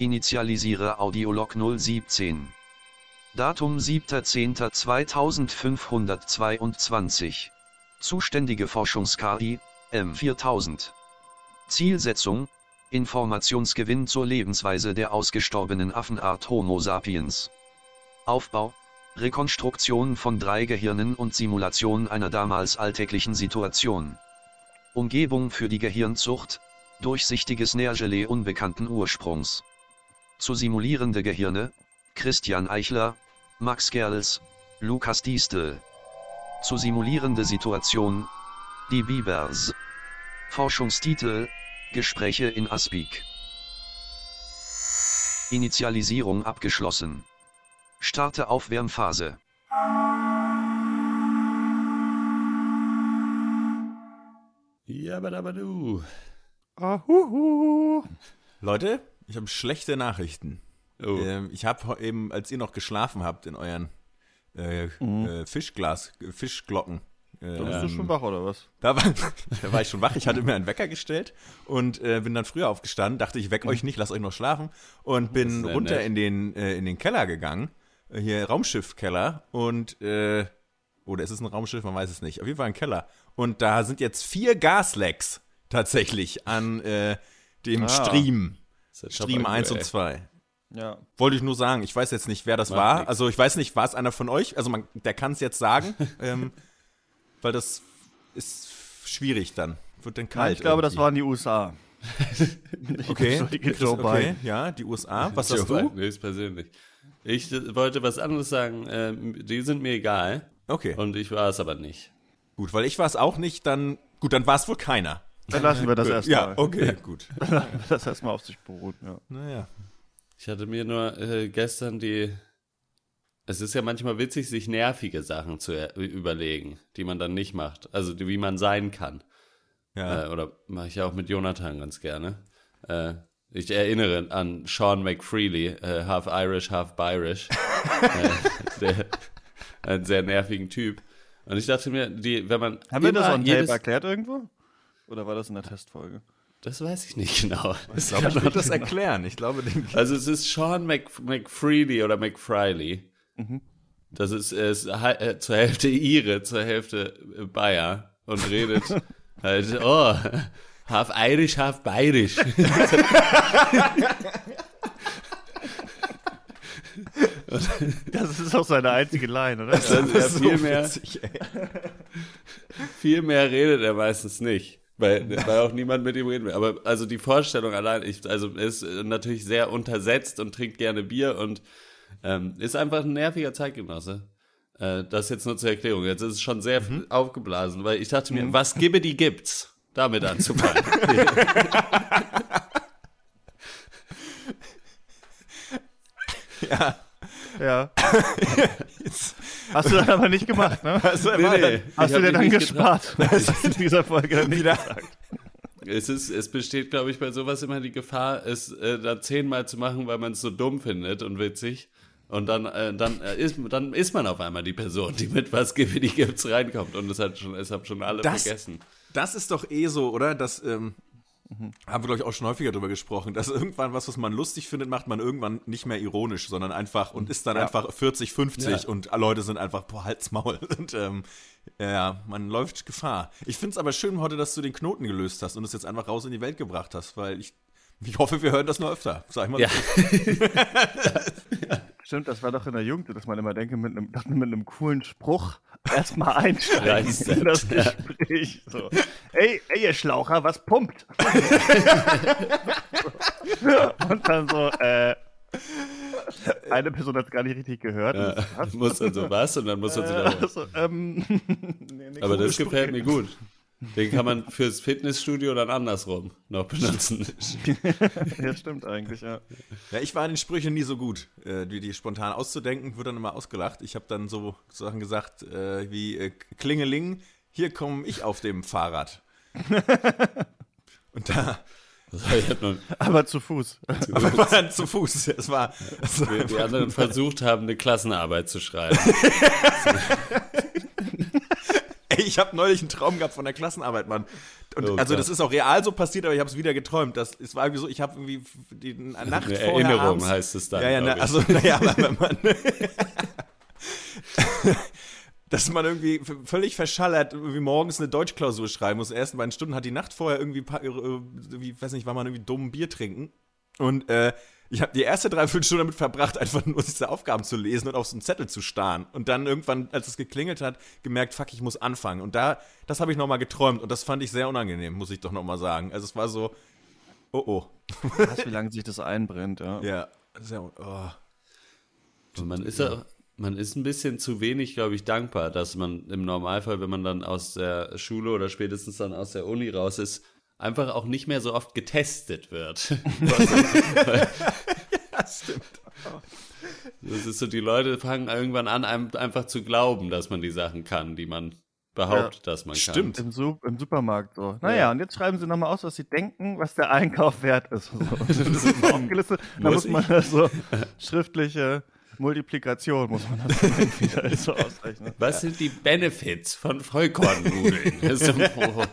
Initialisiere Audiolog 017. Datum 7.10.2522. Zuständige Forschungs-KI, M4000. Zielsetzung, Informationsgewinn zur Lebensweise der ausgestorbenen Affenart Homo sapiens. Aufbau, Rekonstruktion von drei Gehirnen und Simulation einer damals alltäglichen Situation. Umgebung für die Gehirnzucht, durchsichtiges Nährgelee unbekannten Ursprungs. Zu simulierende Gehirne, Christian Eichler, Max Gerls, Lukas Diestel. Zu simulierende Situation, die Bibers. Forschungstitel, Gespräche in Aspik. Initialisierung abgeschlossen. Starte Aufwärmphase. Jabadabadu. Ahuhu. Leute, ich habe schlechte Nachrichten. Oh. Ähm, ich habe eben, als ihr noch geschlafen habt in euren äh, äh, Fischglas, äh, Fischglocken. äh, Da bist du ähm, schon wach, oder was? Da war, da war ich schon wach. Ich hatte mir einen Wecker gestellt und äh, bin dann früher aufgestanden. Dachte, ich weck euch nicht, lasst euch noch schlafen. Und bin runter nett. in den, äh, in den Keller gegangen. Hier Raumschiffkeller. Und, oder ist es ein Raumschiff? Man weiß es nicht. Auf jeden Fall ein Keller. Und da sind jetzt vier Gaslecks tatsächlich an dem Ah. Stream. Das ist Stream top 1 und aktuell. 2. Ja. Wollte ich nur sagen. Ich weiß jetzt nicht, wer das Macht war. nix. Also ich weiß nicht, war es einer von euch? Also man, der kann es jetzt sagen. ähm, weil das ist schwierig dann. Wird dann kalt. Nein, ich glaube, das irgendwie. waren die USA. Okay, das- Joe okay, ja, die USA. Was Joe hast du? Biden höchstpersönlich. Ich äh, wollte was anderes sagen. Ähm, die sind mir egal. Okay, Und ich war es aber nicht. gut, weil ich war es auch nicht, dann, gut, dann war es wohl keiner. Dann lassen wir das erstmal. Ja, okay, gut. Das erstmal auf sich beruht. Ja. Naja. Ich hatte mir nur äh, gestern die. Es ist ja manchmal witzig, sich nervige Sachen zu er- überlegen, die man dann nicht macht. Also die, wie man sein kann. Ja. Äh, oder mache ich ja auch mit Jonathan ganz gerne. Äh, ich erinnere an Sean McFreely, äh, half Irish, half Bayerish. äh, der, einen sehr nervigen Typ. Und ich dachte mir, die, wenn man. Haben wir das on Tape erklärt irgendwo? Oder war das in der Testfolge? Das weiß ich nicht genau. Ich glaube, ich würde das erklären. Ich glaube, den, Also es ist Sean Mc, McFreely oder McFreely. Das ist, ist äh, zur Hälfte Ire, zur Hälfte äh, Bayer und redet halt, oh, half Irish, half Bayerisch. Das ist auch seine einzige Line, oder? Das ist ja so viel mehr, witzig, ey. viel mehr redet er meistens nicht. Weil, weil auch niemand mit ihm reden will. Aber also die Vorstellung allein, ich, also er ist äh, natürlich sehr untersetzt und trinkt gerne Bier und ähm, ist einfach ein nerviger Zeitgenosse. Äh, das jetzt nur zur Erklärung. Jetzt ist es schon sehr Mhm. aufgeblasen, weil ich dachte mir, was gibbe die gibt's? Damit anzufangen. Ja. Ja. Hast du dann aber nicht gemacht, ne? Also, Nee, nee, ich Hast du dir dann gespart? Das ist in dieser Folge dann nicht Wieder. gesagt. Es, ist, es besteht, glaube ich, bei sowas immer die Gefahr, es äh, dann zehnmal zu machen, weil man es so dumm findet und witzig. Und dann, äh, dann, äh, ist, dann ist man auf einmal die Person, die mit was gibt, die gibt's reinkommt. Und es hat schon, es haben schon alle Das- vergessen. Das ist doch eh so, oder? Das ähm, haben wir, glaube ich, auch schon häufiger drüber gesprochen, dass irgendwann was, was man lustig findet, macht man irgendwann nicht mehr ironisch, sondern einfach und ist dann Ja. einfach 40, 50 Ja. und Leute sind einfach, boah, halt's Maul. Und ähm, ja, man läuft Gefahr. Ich finde es aber schön heute, dass du den Knoten gelöst hast und es jetzt einfach raus in die Welt gebracht hast, weil ich, ich hoffe, wir hören das noch öfter. Sag ich mal. Ja. Stimmt, das war doch in der Jugend, dass man immer denke, mit einem, dass man mit einem coolen Spruch erstmal einsteigen Reinsetzt, in das ja. Gespräch. So. Ey, ey, ihr Schlaucher, was pumpt? Und dann so, äh, eine Person hat es gar nicht richtig gehört. Ja, Und so, was? muss dann so was und dann muss man sich dann, Also, ähm, nee, nix. Aber das gefällt mir gut. Den kann man fürs Fitnessstudio dann andersrum noch benutzen. Ja, stimmt eigentlich, ja. Ja, ich war in den Sprüchen nie so gut. Äh, die, die spontan auszudenken, wird dann immer ausgelacht. Ich habe dann so Sachen gesagt äh, wie äh, Klingeling, hier komme ich auf dem Fahrrad. Und da noch, Aber zu Fuß. aber war dann zu Fuß. Es war, es war die anderen versucht haben, eine Klassenarbeit zu schreiben. ich habe neulich einen Traum gehabt von der Klassenarbeit, Mann. Und Oh also das ist auch real so passiert, aber ich habe es wieder geträumt. Das, es war irgendwie so, ich habe irgendwie die Nacht Eine vorher Erinnerung abends, heißt es dann. Ja, ja, na, also naja, aber wenn man dass man irgendwie völlig verschallert irgendwie morgens eine Deutschklausur schreiben muss. Ersten beiden Stunden hat die Nacht vorher irgendwie, pa- äh, irgendwie weiß nicht, war man irgendwie dumm Bier trinken. Und äh, ich habe die erste Dreiviertelstunde damit verbracht, einfach nur diese Aufgaben zu lesen und auf so einen Zettel zu starren. Und dann irgendwann, als es geklingelt hat, gemerkt, fuck, ich muss anfangen. Und da, das habe ich nochmal geträumt. Und das fand ich sehr unangenehm, muss ich doch nochmal sagen. Also es war so, oh oh. Krass, wie lange sich das einbrennt, ja. Ja, sehr, oh. Und man ist auch, man ist ein bisschen zu wenig, glaube ich, dankbar, dass man im Normalfall, wenn man dann aus der Schule oder spätestens dann aus der Uni raus ist, einfach auch nicht mehr so oft getestet wird. Ja, stimmt. Das ist so, die Leute fangen irgendwann an, einem einfach zu glauben, dass man die Sachen kann, die man behauptet, dass man Stimmt. Im, Su im Supermarkt so. Naja, und jetzt schreiben sie nochmal aus, was sie denken, was der Einkauf wert ist. So. Das ist aufgelistet. Da Muss muss man das so schriftliche Multiplikation muss man das dann wieder so ausrechnen. kann. Was sind die Benefits von Vollkornnudeln?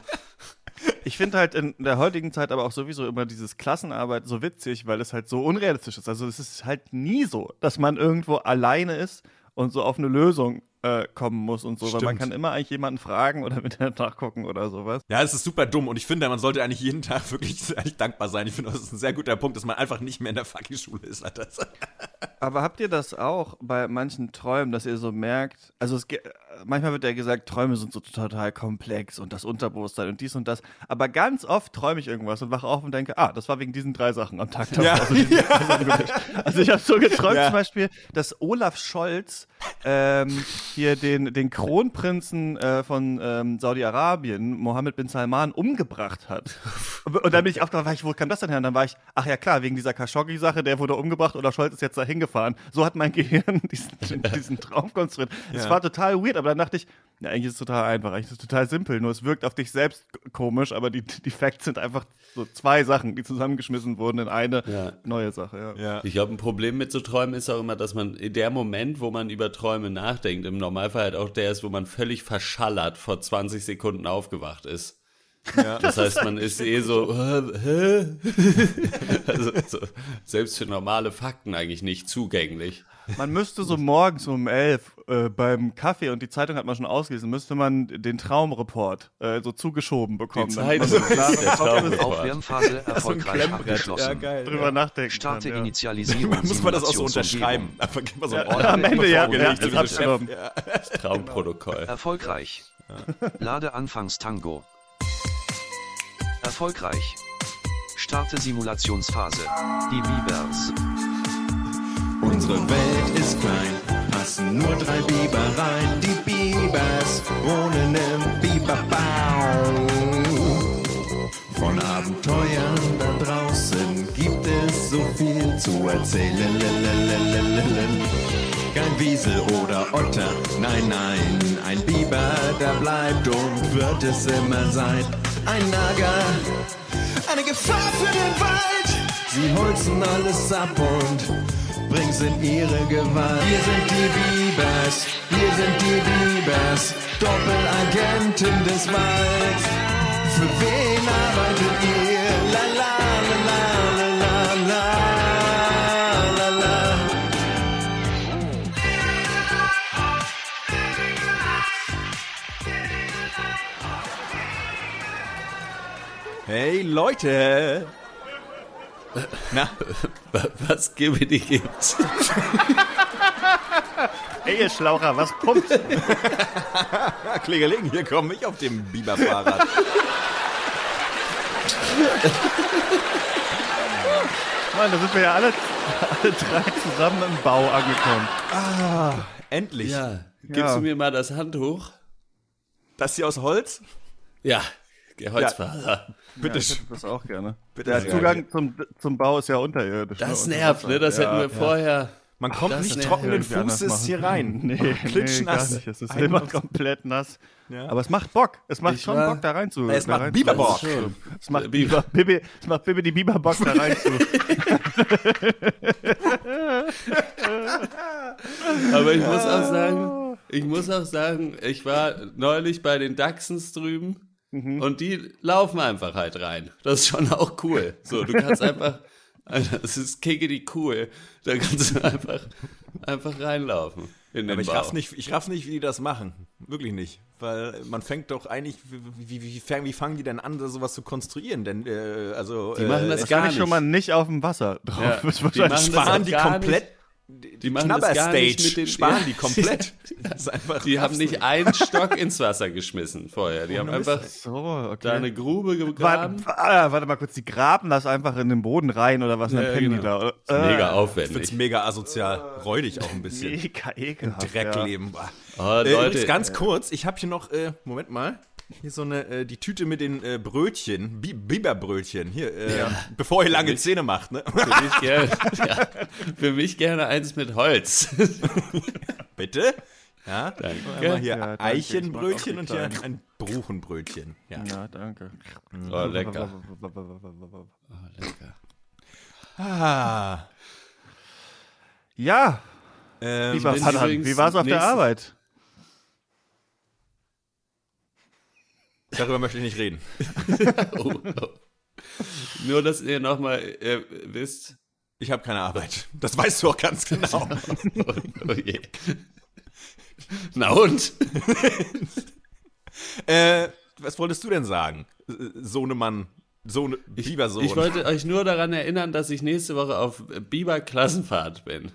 Ich finde halt in der heutigen Zeit aber auch sowieso immer dieses Klassenarbeit so witzig, weil es halt so unrealistisch ist. Also es ist halt nie so, dass man irgendwo alleine ist und so auf eine Lösung äh, kommen muss und so. Weil man Stimmt. kann immer eigentlich jemanden fragen oder mit der nachgucken oder sowas. Ja, es ist super dumm und ich finde, man sollte eigentlich jeden Tag wirklich eigentlich dankbar sein. Ich finde, das ist ein sehr guter Punkt, dass man einfach nicht mehr in der fucking Schule ist. Alter. Aber habt ihr das auch bei manchen Träumen, dass ihr so merkt, also es, ge- manchmal wird ja gesagt, Träume sind so total komplex und das Unterbewusstsein und dies und das, aber ganz oft träume ich irgendwas und wache auf und denke, ah, das war wegen diesen drei Sachen am Tag. Ja, Also, Personengericht. also ich habe so geträumt Ja. zum Beispiel, dass Olaf Scholz ähm, hier den, den Kronprinzen äh, von ähm, Saudi-Arabien, Mohammed bin Salman, umgebracht hat. Und, dann bin ich aufgewacht, ich, wo kam das denn her? Und dann war ich, ach ja klar, wegen dieser Khashoggi-Sache, der wurde umgebracht oder Scholz ist jetzt da hingefahren. So hat mein Gehirn diesen, diesen Traum konstruiert. Es Ja. war total weird, aber dann dachte ich, ja, eigentlich ist es total einfach, eigentlich ist es total simpel, nur es wirkt auf dich selbst komisch, aber die, die Facts sind einfach so zwei Sachen, die zusammengeschmissen wurden in eine Ja. neue Sache. Ja. Ja. Ich glaube, ein Problem mit so Träumen ist auch immer, dass man in der Moment, wo man über Träume nachdenkt, im Normalfall halt auch der ist, wo man völlig verschallert vor 20 Sekunden aufgewacht ist. Ja. Das heißt, man ist eh so, äh, also, so, selbst für normale Fakten eigentlich nicht zugänglich. Man müsste so morgens um elf äh, beim Kaffee und die Zeitung hat man schon ausgelesen, müsste man den Traumreport äh, so zugeschoben bekommen. man so Zeitung klar ist der Traumreport. Aufwärmphase So ein erfolgreich Klemmbrett. Ja, abgeschlossen. geil. drüber nachdenken Starte kann, ja. Initialisierung. Muss man das auch so unterschreiben? Einfach gib mal so ein Ja, Ordner am Ende, ja, ja, so das abgenommen. Ja. Traumprotokoll. Erfolgreich. Lade Anfangstango. Erfolgreich. Starte Simulationsphase. Die Bibers. Unsere Welt ist klein, passen nur drei Biber rein. Die Bibers wohnen im Biberbau. Von Abenteuern da draußen gibt es so viel zu erzählen. Kein Wiesel oder Otter, nein, nein, ein Biber, der bleibt und wird es immer sein. Ein Nager, eine Gefahr für den Wald. Sie holzen alles ab und bringst in ihre Gewalt. Wir sind die Biebers, wir sind die Biebers, Doppelagenten des Walds. Für wen arbeitet ihr? La la la la la la la la. Hey Leute! Na, Was gebe die gibt's? Ey, ihr Schlaucher, was pumpt? Klingeling, hier komme ich auf dem Biberfahrrad. Mann, da sind wir ja alle, alle drei zusammen im Bau angekommen. Endlich. Ja, gibst Ja. du mir mal das Handtuch? Das hier aus Holz? Ja, der Holzfahrer. Bitte Ja, ich hätte das auch gerne. Bitte Der. Zugang zum, zum Bau ist ja unterirdisch. Das ne? Nervt, ne? Das ja, hätten wir ja. vorher. Man kommt das nicht trockenen Fußes hier rein. Nee, nee, Klitschnass. nicht. Es ist Ein- immer komplett nass. Ja. Aber es macht Bock. Es macht Ich schon war- Bock, da rein zu. Es da macht Biberbock. Es macht Biber. Biber, Bibi, es macht Bibi die Biberbock da rein zu. Aber ich muss auch sagen, ich muss auch sagen, ich war neulich bei den Dachsens drüben und die laufen einfach halt rein. Das ist schon auch cool. So, du kannst einfach, Alter, es ist kickedy cool. Da kannst du einfach, einfach reinlaufen in den Aber ich Bau. raff, nicht, ich raff nicht, wie die das machen. Wirklich nicht. Weil man fängt doch eigentlich, wie, wie, wie, fang- wie fangen die denn an, da sowas zu konstruieren? Denn, äh, also, Die machen das äh, gar Wahrscheinlich nicht. schon mal nicht auf dem Wasser drauf. Ja, die machen das sparen die gar komplett. Die machen das gar nicht mit den sparen ja. die komplett. Das ist einfach Die haben nicht einen Stock ins Wasser geschmissen vorher. Die haben einfach so, okay. da eine Grube Warte, gegraben. ah, warte mal kurz, die graben das einfach in den Boden rein oder was? Und dann Ja, pennen die genau. da. Das ist mega Äh, Ich find's aufwendig. mega asozial. Räudig auch ein bisschen. Mega ekelhaft. Dreck ja. leben. Oh, Äh, Leute, übrigens ganz kurz, ich habe hier noch, äh, Moment mal, hier so eine, äh, die Tüte mit den äh, Brötchen, Bi Biberbrötchen, hier, äh, bevor ihr lange Zähne macht, ne? für mich, gerne, ja, für mich gerne eins mit Holz. Bitte? Ja, Danke. einmal hier Ja, danke. Eichenbrötchen Ich und hier ein Bruchenbrötchen. Ja. Ja, danke. Oh, lecker. Oh, lecker. Ah, Ja, ähm, wie war's, auf der Arbeit? Darüber möchte ich nicht reden. Oh, oh. Nur, dass ihr nochmal äh, wisst. Ich habe keine Arbeit. Das weißt du auch ganz genau. Oh, oh je. Na und? äh, was wolltest du denn sagen? Sohnemann, Sohne, lieber Sohn. Ich wollte euch nur daran erinnern, dass ich nächste Woche auf Biber-Klassenfahrt bin.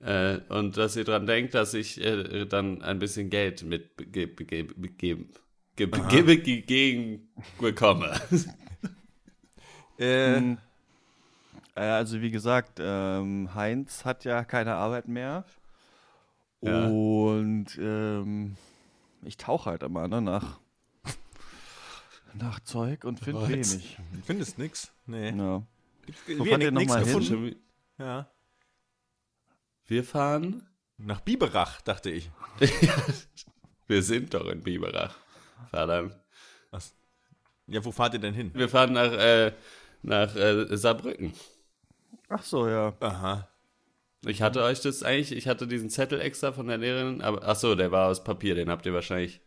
Äh, und dass ihr dran denkt, dass ich äh, dann ein bisschen Geld mitgeben geben gebe gegen bekomme. äh, Äh, also wie gesagt, ähm, Heinz hat ja keine Arbeit mehr. Ja. Und ähm, ich tauche halt immer ne, nach, nach Zeug und finde wenig. findest nix? Nee. Ja. Wo fahrt ihr noch mal hin? Ja. Wir fahren. Nach Biberach, dachte ich. Wir sind doch in Biberach. Verdammt. Ja, wo fahrt ihr denn hin? Wir fahren nach, äh, nach äh, Saarbrücken. Ach so, ja. Aha. Ich hatte euch das eigentlich, ich hatte diesen Zettel extra von der Lehrerin, aber ach so, der war aus Papier, den habt ihr wahrscheinlich.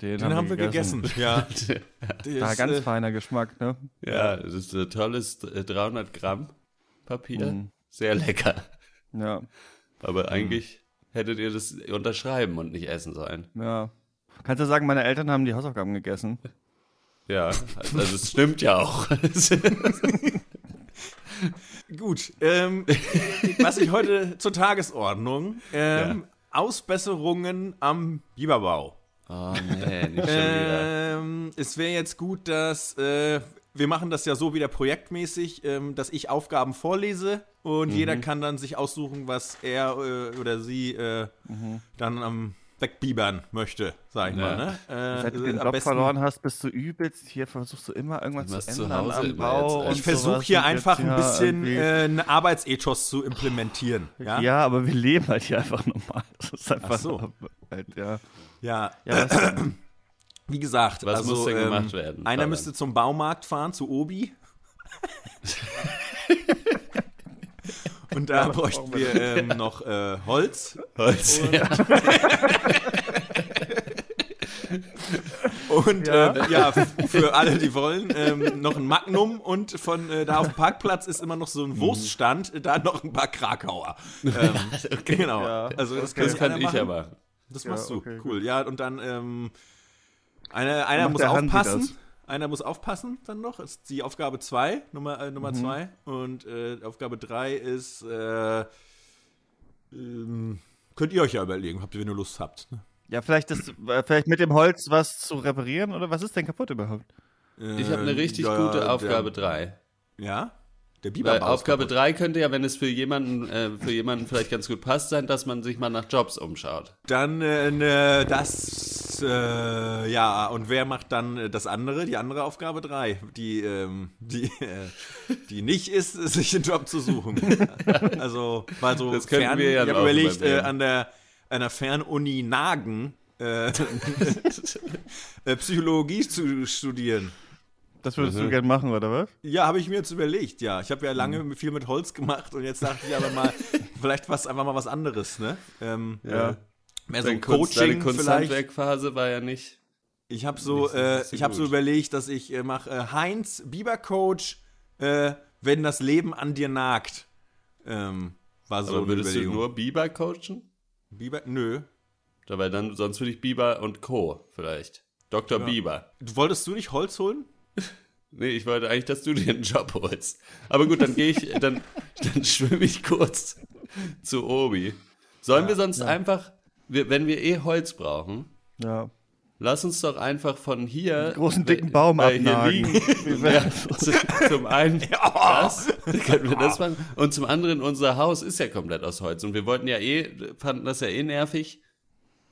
Den, Den haben wir gegessen. Ja. Der War ist, ganz äh, feiner Geschmack, ne? Ja, das ist ein tolles äh, 300 Gramm Papier. Mhm. Sehr lecker. Ja, Aber eigentlich hättet ihr das unterschreiben und nicht essen sollen. ja. Kannst du sagen, meine Eltern haben die Hausaufgaben gegessen? Ja, also es stimmt ja auch. Gut. Ähm, was ich heute zur Tagesordnung. Ähm, Ausbesserungen am Biberbau. oh nee, nicht schon wieder. Ähm, es wäre jetzt gut, dass äh, wir machen das ja so wieder projektmäßig, ähm, dass ich Aufgaben vorlese und Mhm. jeder kann dann sich aussuchen, was er äh, oder sie äh, Mhm. dann am wegbibern möchte, sag ich Ja. mal. Ne? Äh, Seit du äh, den Job verloren hast, bist du übelst. Hier versuchst du immer irgendwas Was zu zu ändern Hause am Bau. Ich versuche hier einfach ein bisschen äh, einen Arbeitsethos zu implementieren. Ja, Ja, aber wir leben halt hier einfach normal. Das ist einfach Ach so. halt, ja. ja. Ja, wie gesagt, Was also, muss denn ähm, gemacht werden, Einer müsste zum Baumarkt fahren, zu Obi. Und da bräuchten wir ähm, noch äh, Holz. Holz. Ja. Und Ja. ja, äh, ja für alle, die wollen, ähm, noch ein Magnum und von äh, da auf dem Parkplatz ist immer noch so ein Wurststand, äh, da noch ein paar Krakauer. Ähm, Genau. Ja. Also das, Das sich kann ich ja machen. Das machst du. okay, cool. Ja, und dann ähm, einer, einer muss aufpassen. Einer muss aufpassen dann noch. Das ist die Aufgabe 2, Nummer 2. Äh, Nummer zwei. Und äh, Aufgabe 3 ist, äh, ähm, könnt ihr euch ja überlegen, habt ihr, wenn ihr Lust habt. ne? ja, vielleicht, das, äh, vielleicht mit dem Holz was zu reparieren oder was ist denn kaputt überhaupt? Ich habe eine richtig ja, gute Aufgabe 3. Ja? Der Weil ist Aufgabe kaputt. 3 könnte ja, wenn es für jemanden, äh, für jemanden vielleicht ganz gut passt, sein, dass man sich mal nach Jobs umschaut. Dann äh, ne, das, äh, ja, und wer macht dann äh, das andere, die andere Aufgabe 3, die, ähm, die, äh, die nicht ist, sich einen Job zu suchen. also, mal so Das fern, wir ja ich habe überlegt, äh, an der, an der Fernuni Nagen Psychologie zu studieren. Das würdest Mhm. du gern machen, oder was? Ja, habe ich mir jetzt überlegt, ja. Ich habe ja lange Mhm. viel mit Holz gemacht und jetzt dachte ich aber mal, vielleicht was einfach mal was anderes, ne? Ähm, Ja. äh, Mehr so ein Kunst, deine Coaching vielleicht. Kunsthandwerkphase war ja nicht. Ich habe so, äh, nicht so ich habe so gut. überlegt, dass ich äh, mache äh, Heinz Bieber Coach, äh, wenn das Leben an dir nagt. Ähm, war so Aber würdest du nur Bieber coachen? Bieber? Nö. Dabei dann, sonst würde ich Bieber und Co. vielleicht. Dr. Bieber. Du wolltest du nicht Holz holen? Nee, ich wollte eigentlich, dass du dir einen Job holst. Aber gut, dann gehe ich, dann, dann schwimme ich kurz zu Obi. Sollen wir sonst einfach, wir, wenn wir eh Holz brauchen, Ja. lass uns doch einfach von hier. großen, dicken Baum hier abnagen. ja, zu, zum einen das, können wir das machen. Und zum anderen, unser Haus ist ja komplett aus Holz. Und wir wollten ja eh, fanden das ja eh nervig,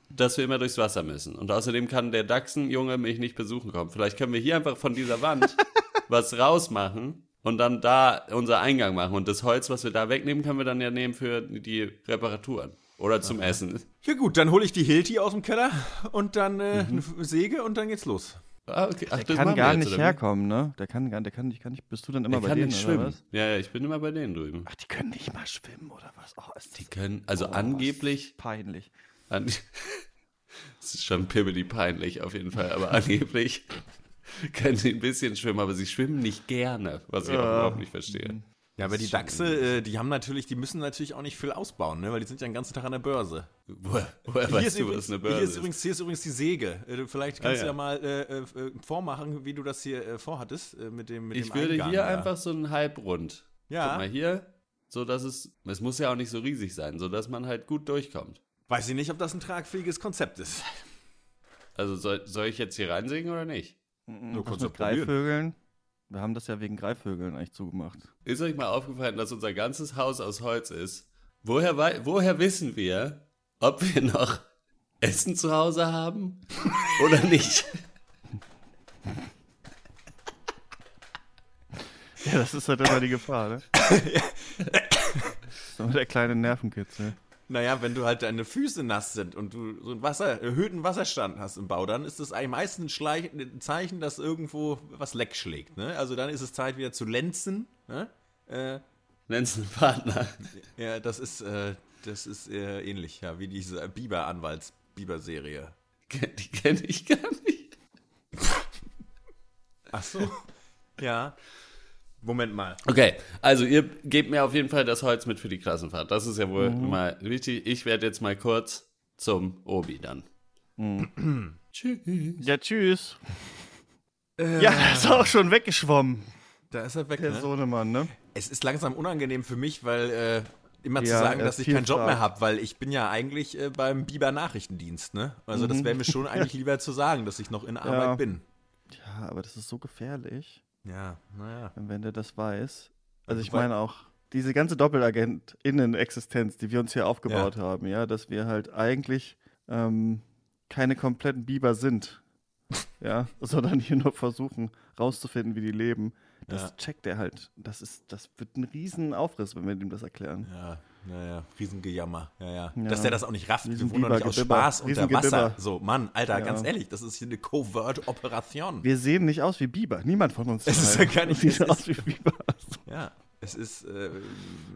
dass wir immer durchs Wasser müssen. Und außerdem kann der Dachsenjunge mich nicht besuchen kommen. Vielleicht können wir hier einfach von dieser Wand was rausmachen und dann da unser Eingang machen. Und das Holz, was wir da wegnehmen, können wir dann ja nehmen für die Reparaturen. Oder zum Essen. Ja gut, dann hole ich die Hilti aus dem Keller und dann äh, Mhm. eine Säge und dann geht's los. Ah, okay. Ach, Der das kann gar jetzt, nicht herkommen, ne? Der kann gar der kann nicht, kann nicht. Bist du dann immer Der bei kann denen nicht oder schwimmen. was? Ja, ja, ich bin immer bei denen drüben. Ach, die können nicht mal schwimmen oder was? Oh, ist Die können, also oh, angeblich, peinlich. An, es ist schon pimmelig peinlich auf jeden Fall, aber angeblich können sie ein bisschen schwimmen, aber sie schwimmen nicht gerne, was ich auch Ja. überhaupt nicht verstehe. Ja, aber die Dachse, äh, die haben natürlich, die müssen natürlich auch nicht viel ausbauen, ne? weil die sind ja den ganzen Tag an der Börse. Woher, woher hier, weißt ist du, übrigens, was eine hier, Börse ist ist? übrigens, hier ist übrigens die Säge. Äh, Vielleicht kannst Ah, du ja. ja mal äh, äh, äh, vormachen, wie du das hier äh, vorhattest äh, mit dem mit Ich dem würde Eingang hier da. einfach so einen Halbrund. Ja. Guck mal hier, so dass es, es muss ja auch nicht so riesig sein, so dass man halt gut durchkommt. Weiß ich nicht, ob das ein tragfähiges Konzept ist. Also soll, soll ich jetzt hier reinsägen oder nicht? Mhm, Du kannst mit. Greifvögeln? Wir haben das ja wegen Greifvögeln eigentlich zugemacht. Ist euch mal aufgefallen, dass unser ganzes Haus aus Holz ist? Woher, woher wissen wir, ob wir noch Essen zu Hause haben oder nicht? Ja, das ist halt immer die Gefahr, ne? das ist immer der kleine Nervenkitzel. Naja, wenn du halt deine Füße nass sind und du so einen Wasser, erhöhten Wasserstand hast im Bau, dann ist das eigentlich meistens ein Zeichen, dass irgendwo was leck schlägt. Ne? Also dann ist es Zeit wieder zu lenzen. Ne? Äh, einen Partner. ja, das ist, äh, das ist äh, ähnlich, ja, wie diese Biber-Anwalts-Biber-Serie. Die kenne ich gar nicht. Ach so. ja. Moment mal. Okay, also ihr gebt mir auf jeden Fall das Holz mit für die Klassenfahrt. Das ist ja wohl mal wichtig. Ich werde jetzt mal kurz zum Obi dann. Tschüss. Ja, tschüss. Ja, der ist auch schon weggeschwommen, Da ist er weg, der ne? Sohnemann, ne? Es ist langsam unangenehm für mich, weil äh, immer zu Ja, sagen, er dass ich keinen Job fragt. mehr habe, weil ich bin ja eigentlich äh, beim Biber Nachrichtendienst, ne? Also das wäre mir schon eigentlich lieber zu sagen, dass ich noch in Arbeit Ja. bin. Ja, aber das ist so gefährlich, Ja, naja. wenn der das weiß. Also ich Weil- meine auch, diese ganze Doppelagent-Innen-Existenz, die wir uns hier aufgebaut haben, ja, dass wir halt eigentlich ähm, keine kompletten Biber sind, ja, sondern hier nur versuchen rauszufinden, wie die leben. Das Ja. checkt er halt. Das ist, das wird ein riesen Aufriss, wenn wir ihm das erklären. Ja, naja, Riesengejammer. Ja, ja. Ja. Dass der das auch nicht rafft. Wir wohnen doch nicht aus Spaß unter. Wasser. So, Mann, Alter, Ja. ganz ehrlich, das ist hier eine Covert-Operation. Wir sehen nicht aus wie Biber. Niemand von uns Es ist ja gar nicht- sieht aus wie Biber. Ja, es ist äh,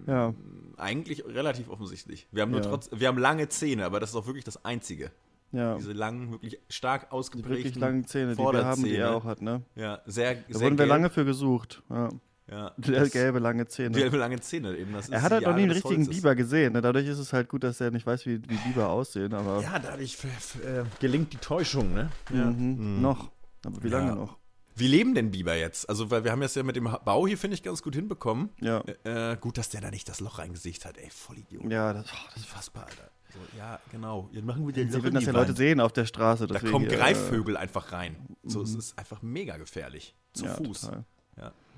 Ja. eigentlich relativ offensichtlich. Wir haben nur Ja. trotz, wir haben lange Zähne, aber das ist auch wirklich das Einzige. Ja. Diese langen, wirklich stark Die ausgeprägten wirklich langen Zähne, die wir haben, die er auch hat, ne? Ja, sehr, Da sehr wurden wir lange für gesucht. Ja. Ja, gelbe lange Zähne. Gelbe lange Zähne eben. Das er ist hat halt noch nie einen richtigen Holzes. Biber gesehen. Ne? Dadurch ist es halt gut, dass er nicht weiß, wie, wie Biber aussehen. Aber Ja, dadurch äh, gelingt die Täuschung, ne? Ja. mhm. noch. Aber wie lange Ja. noch? Wie leben denn Biber jetzt? Also, weil wir haben das ja mit dem Bau hier, finde ich, ganz gut hinbekommen. Ja. Äh, gut, dass der da nicht das Loch reingesicht hat, ey, voll Idiot. Ja, das, oh, das Unfassbar, Alter. So, ja, genau. Jetzt machen wir den Sie würden das ja Leute sehen auf der Straße. Da kommen äh, Greifvögel einfach rein. So, es ist einfach mega gefährlich. Zu ja, Fuß. total.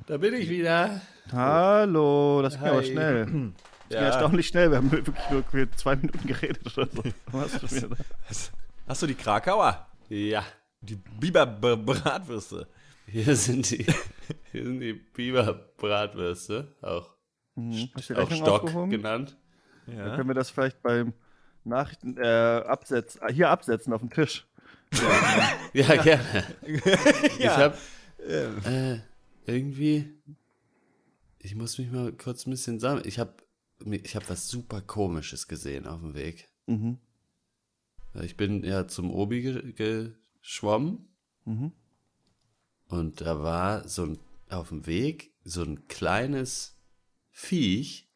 Da bin ich wieder. Hallo, das ging aber Hi. schnell. Das ging Ja. erstaunlich schnell. Wir haben wirklich nur für zwei Minuten geredet oder so. Was hast du mir da? Hast du die Krakauer? Ja. Die Biber-Bratwürste. Hier sind die, hier sind die Biber-Bratwürste, auch, Mhm. Hast du die auch Stock aufgehoben? genannt. Dann Ja. können wir das vielleicht beim Nachrichten äh, absetzen, äh, hier absetzen auf dem Tisch. Ja, gerne. Ich Ja. hab äh, irgendwie, ich muss mich mal kurz ein bisschen sammeln. Ich hab, ich hab was super Komisches gesehen auf dem Weg. Mhm. Ich bin ja zum Obi ge geschwommen. Mhm. Und da war so ein, auf dem Weg so ein kleines Viech,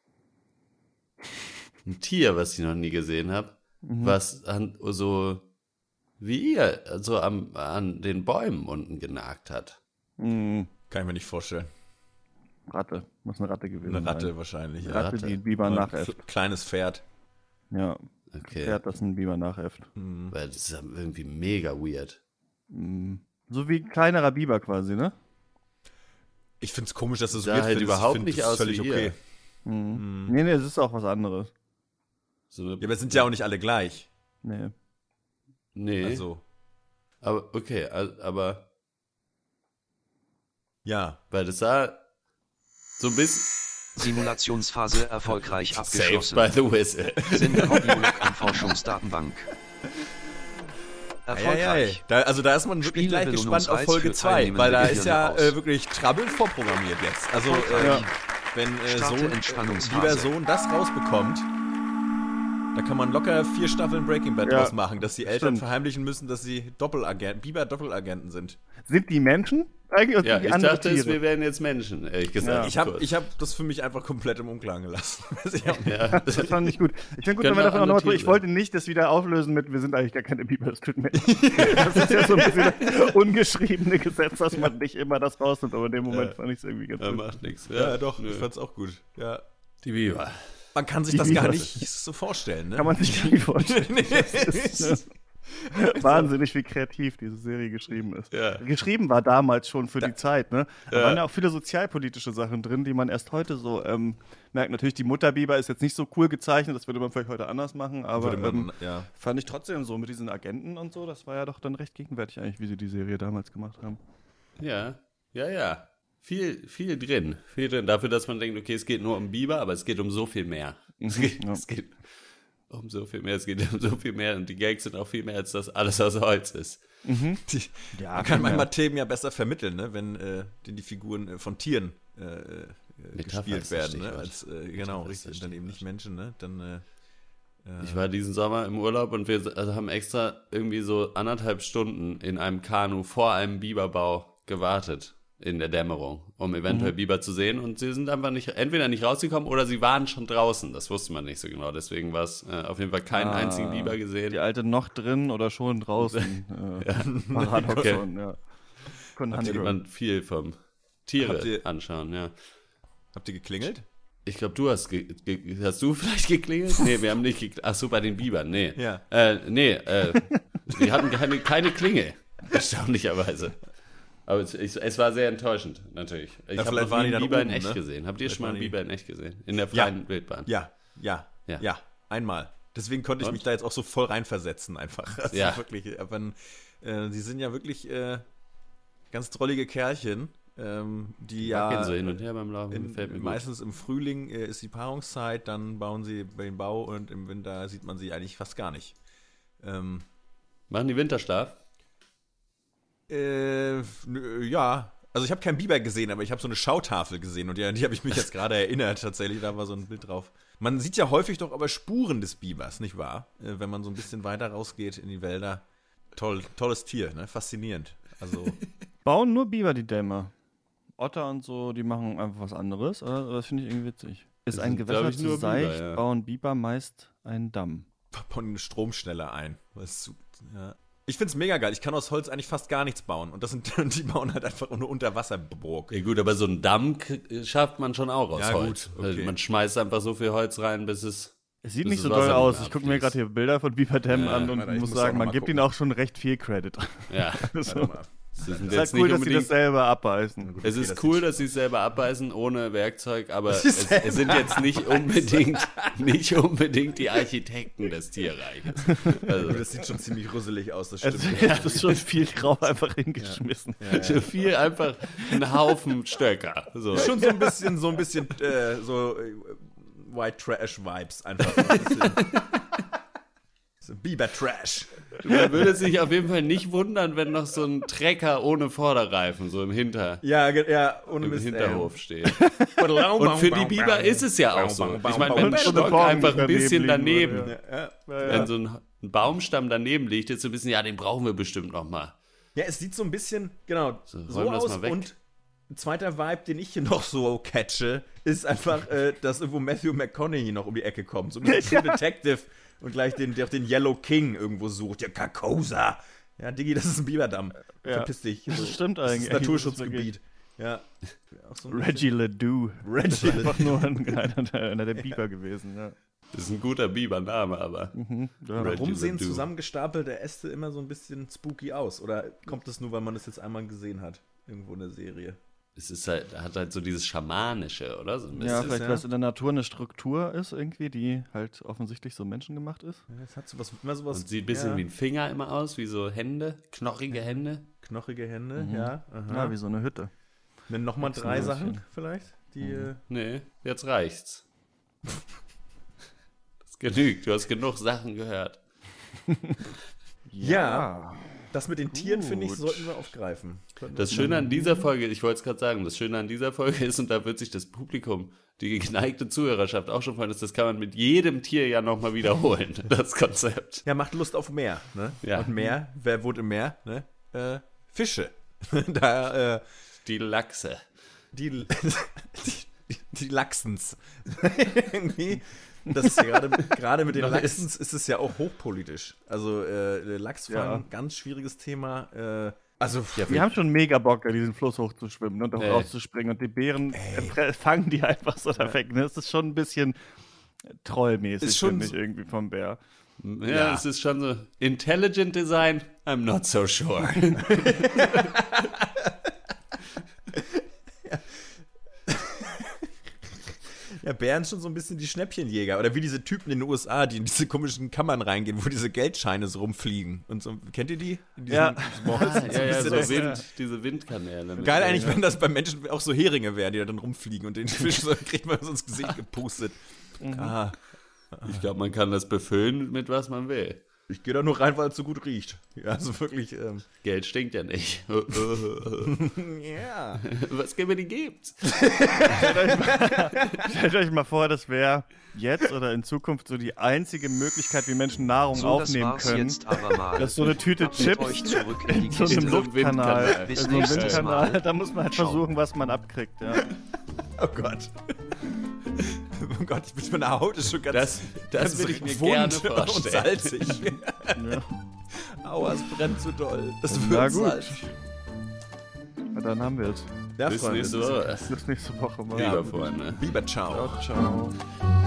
ein Tier, was ich noch nie gesehen habe, was an, so wie ihr, so am, an den Bäumen unten genagt hat. Mhm. Kann ich mir nicht vorstellen. Ratte. Muss eine Ratte gewesen Eine Ratte sein. wahrscheinlich. Ja. Ratte, Ratte. die einen Biber Ein nachäfft. kleines Pferd. Ja, Okay. Pferd, das einen Biber nachäfft. Weil das ist ja irgendwie mega weird. So wie ein kleinerer Biber quasi, ne? Ich finde es komisch, dass so Sah weird halt überhaupt find, nicht das ist aus völlig wie okay. ihr. Mhm. Nee, nee, es ist auch was anderes. So Ja, aber es sind ja auch nicht alle gleich. Nee. nee, Also, aber okay, aber ja. weil das sah so ein bisschen Simulationsphase erfolgreich saved abgeschlossen. by the whistle. Sende Audiolog an Forschungsdatenbank. Erfolgreich. Da, also da ist man wirklich gleich gespannt auf Folge für 2, teilnehmende weil da ist ja äh, wirklich Trouble vorprogrammiert jetzt. Also äh, Ja. wenn äh, Sohn, Entspannungsphase. lieber Sohn das rausbekommt, da kann man locker vier Staffeln Breaking Bad Ja. draus machen, dass die Eltern Stimmt. verheimlichen müssen, dass sie Doppelagenten, Biber-Doppelagenten sind. Sind die Menschen eigentlich oder Ja, die ich andere dachte, es, Tiere? wir wären jetzt Menschen, ehrlich gesagt. Ich habe hab das für mich einfach komplett im Unklaren gelassen. Ja, Das fand ich gut. Ich finde gut, wenn wir davon auch nochmal andere drüber. Ich wollte nicht das wieder auflösen mit, wir sind eigentlich gar keine tut mir Das ist ja so ein bisschen das ungeschriebene Gesetz, dass man nicht immer das rausnimmt, aber in dem Moment Ja. fand ich es irgendwie ganz ja, gut. macht nichts. Ja, doch, nö. ich fand's auch gut. Ja. Die Biber. Man kann sich Die das gar Bibers. nicht so vorstellen, ne? Kann man sich gar nicht vorstellen. Das ist, Wahnsinnig, wie kreativ diese Serie geschrieben ist. Ja. Geschrieben war damals schon für die Zeit, ne? Da Ja. waren ja auch viele sozialpolitische Sachen drin, die man erst heute so ähm, merkt. Natürlich, die Mutterbiber ist jetzt nicht so cool gezeichnet, das würde man vielleicht heute anders machen, aber man, ähm, ja. fand ich trotzdem so mit diesen Agenten und so, das war ja doch dann recht gegenwärtig eigentlich, wie sie die Serie damals gemacht haben. Ja, ja, ja. Viel, viel drin. Viel drin. Dafür, dass man denkt, okay, es geht nur um Biber, aber es geht um so viel mehr. Es geht, ja. es geht um so viel mehr. Es geht um so viel mehr. Und die Gags sind auch viel mehr, als das alles aus Holz ist. Die, Ja, man kann manchmal Themen ja besser vermitteln, ne? wenn äh, die Figuren äh, von Tieren äh, äh, gespielt werden. Ne? Als, äh, genau, richtig. Dann eben nicht Menschen. Ne? Dann, äh, Ich war diesen Sommer im Urlaub und wir also haben extra irgendwie so anderthalb Stunden in einem Kanu vor einem Biberbau gewartet in der Dämmerung, um eventuell Biber zu sehen. Und sie sind einfach nicht, entweder nicht rausgekommen oder sie waren schon draußen. Das wusste man nicht so genau. Deswegen war es äh, auf jeden Fall keinen Ah, einzigen Biber gesehen. Die alte noch drin oder schon draußen. äh, Paradoxon, ja. Da Conundrum. sieht man viel vom Tiere Habt ihr- anschauen, ja. habt ihr geklingelt? Ich glaube, du hast ge ge hast du vielleicht geklingelt? Nee, wir haben nicht geklingelt. Ach so, bei den Bibern, nee. Ja. Äh, nee, äh, wir hatten keine, keine Klingel, erstaunlicherweise. Aber es, ich, es war sehr enttäuschend, natürlich. Ich habe vielleicht noch nie Biber in oben, echt ne? gesehen. Habt ihr Vielleicht schon mal einen Biber in echt gesehen? In der Ja. freien Wildbahn? Ja, ja, Ja. ja, einmal. Deswegen konnte ich Und? mich da jetzt auch so voll reinversetzen einfach. Also Ja. wirklich, aber äh, sie sind ja wirklich äh, ganz drollige Kerlchen, ähm, die ja Wackeln so hin und her beim Laufen, in, meistens im Frühling äh, ist die Paarungszeit, dann bauen sie den Bau und im Winter sieht man sie eigentlich fast gar nicht. Ähm, Machen die Winterschlaf? Äh, nö, ja, also ich habe keinen Biber gesehen, aber ich habe so eine Schautafel gesehen und ja, an die habe ich mich jetzt gerade erinnert tatsächlich, da war so ein Bild drauf. Man sieht ja häufig doch aber Spuren des Bibers, nicht wahr? Äh, wenn man so ein bisschen weiter rausgeht in die Wälder. Toll, tolles Tier, ne? Faszinierend. Also, Bauen nur Biber die Dämme. Otter und so, die machen einfach was anderes. Oder? Das finde ich irgendwie witzig. Ist Das ein Gewässer zu seicht, ja. bauen Biber meist einen Damm. bauen den Strom schneller ein. Du, ja. Ich find's mega geil. Ich kann aus Holz eigentlich fast gar nichts bauen. Und das sind, die bauen halt einfach nur Unterwasserburg. Ja gut, aber so einen Damm k- schafft man schon auch aus Ja, Holz. gut, Weil okay. Man schmeißt einfach so viel Holz rein, bis es Es sieht nicht so nicht aus. Ich gucke mir gerade hier Bilder von Biberdämmen Ja, an und muss muss sagen, man gibt ihnen auch schon recht viel Credit. ja. Das Sind ist jetzt halt cool, dass sie das selber abbeißen. Es Okay, ist das cool, dass sie es selber abbeißen ohne Werkzeug, aber es, es sind jetzt nicht unbedingt, nicht unbedingt die Architekten des Tierreiches. Also, Das sieht schon ziemlich russelig aus, das Es stimmt. ist ist schon viel drauf einfach hingeschmissen. so viel einfach ein Haufen Stöcker. So. Schon so ein bisschen, so ein bisschen, äh, so äh, White Trash Vibes einfach. So ein bisschen. so Biber Trash. Man würde sich auf jeden Fall nicht wundern, wenn noch so ein Trecker ohne Vorderreifen so im, Hinter, Ja, ja, ohne im Mist. Hinterhof steht. ey. Und für die Biber ist es ja auch so. Ich meine, wenn ein so Stock einfach ein bisschen daneben Ja, ja. wenn so ein Baumstamm daneben liegt, jetzt so ein bisschen, ja, den brauchen wir bestimmt noch mal. Ja, es sieht so ein bisschen, genau, so, das aus mal weg. und ein zweiter Vibe, den ich hier noch so catche, ist einfach, äh, dass irgendwo Matthew McConaughey noch um die Ecke kommt. So ein True Detective und gleich den, der auch den Yellow King irgendwo sucht. Ja, Carcosa. Ja, Diggi, das ist ein Biberdamm. Ja. Verpiss dich. Das So, stimmt das eigentlich. ist Naturschutzgebiet. Ja. Auch so Reggie Ledoux. Reggie Einfach nur ein, einer, der- einer der Biber gewesen, ja. Das ist ein guter Biber-Name, aber. ja. Warum Reggie sehen Ledoux. zusammengestapelte Äste immer so ein bisschen spooky aus? Oder kommt das nur, weil man das jetzt einmal gesehen hat? Irgendwo in der Serie. Es ist halt, hat halt so dieses Schamanische, oder? So ein Ja, vielleicht, ja. weil es in der Natur eine Struktur ist, irgendwie, die halt offensichtlich so menschengemacht ist. Ja, es hat sowas, immer sowas. Und sieht ein bisschen ja, wie ein Finger immer aus, wie so Hände, knochige Hände. knochige Hände, ja. Aha. Ja, wie so eine Hütte. Nenn nochmal drei Sachen vielleicht, die. äh, Nee, jetzt reicht's. Das genügt, du hast genug Sachen gehört. Ja. Das mit den Tieren, finde ich, Gut. sollten wir aufgreifen. Sollten Das wir- Schöne an dieser Folge, ich wollte es gerade sagen, das Schöne an dieser Folge ist, und da wird sich das Publikum, die geneigte Zuhörerschaft auch schon freuen, ist, das kann man mit jedem Tier ja nochmal wiederholen, das Konzept. Ja, macht Lust auf mehr. Ne? Ja. Und Meer, wer wohnt im Meer? Ne? Äh, Fische. da, äh, Die Lachse. die, die, die Lachsens. Irgendwie. Das ist ja gerade gerade mit den Noch Lachsens ist es ja auch hochpolitisch. Also äh, Lachsfang, Ja. ganz schwieriges Thema. Äh, also Wir haben schon mega Bock, da diesen Fluss hochzuschwimmen und auch Ey. rauszuspringen. Und die Bären äh, fre- fangen die einfach so da weg. Ne? Das ist schon ein bisschen trollmäßig, Ist schon finde ich, so- irgendwie vom Bär. Ja, Ja. es ist schon so. Intelligent Design, I'm not so sure. Ja, Bären schon so ein bisschen die Schnäppchenjäger. Oder wie diese Typen in den USA, die in diese komischen Kammern reingehen, wo diese Geldscheine so rumfliegen. Und so, kennt ihr die? Ja. Malls? ja, ja, bisschen so Wind, diese Windkanäle. Geil eigentlich, wenn das bei Menschen auch so Heringe wären, die da dann rumfliegen und den Fisch so kriegt man so ins Gesicht gepustet. Ah, Ich glaube, man kann das befüllen mit was man will. Ich gehe da nur rein, weil es so gut riecht. Ja, also wirklich, ähm, Geld stinkt ja nicht. ja. was mir die gibt. Stellt euch mal vor, das wäre jetzt oder in Zukunft so die einzige Möglichkeit, wie Menschen Nahrung So, das aufnehmen war's können. jetzt aber mal. Das ist so eine Tüte Chips euch zurück in die in so einem. Luftkanal. In so einem Windkanal. Mal. Da muss man halt versuchen, was man abkriegt. Ja. Oh Gott. Oh Gott, ich bin meine Haut ist schon ganz, Das- das ganz würde ich mir gerne und vorstellen. salzig. Aua, es brennt zu doll. Das Na wird gut. salzig. Na, dann haben wir es. Ja, Bis Freunde. nächste Woche. Bis nächste Woche mal. Lieber Freunde. Biber, ciao. Ciao, ciao.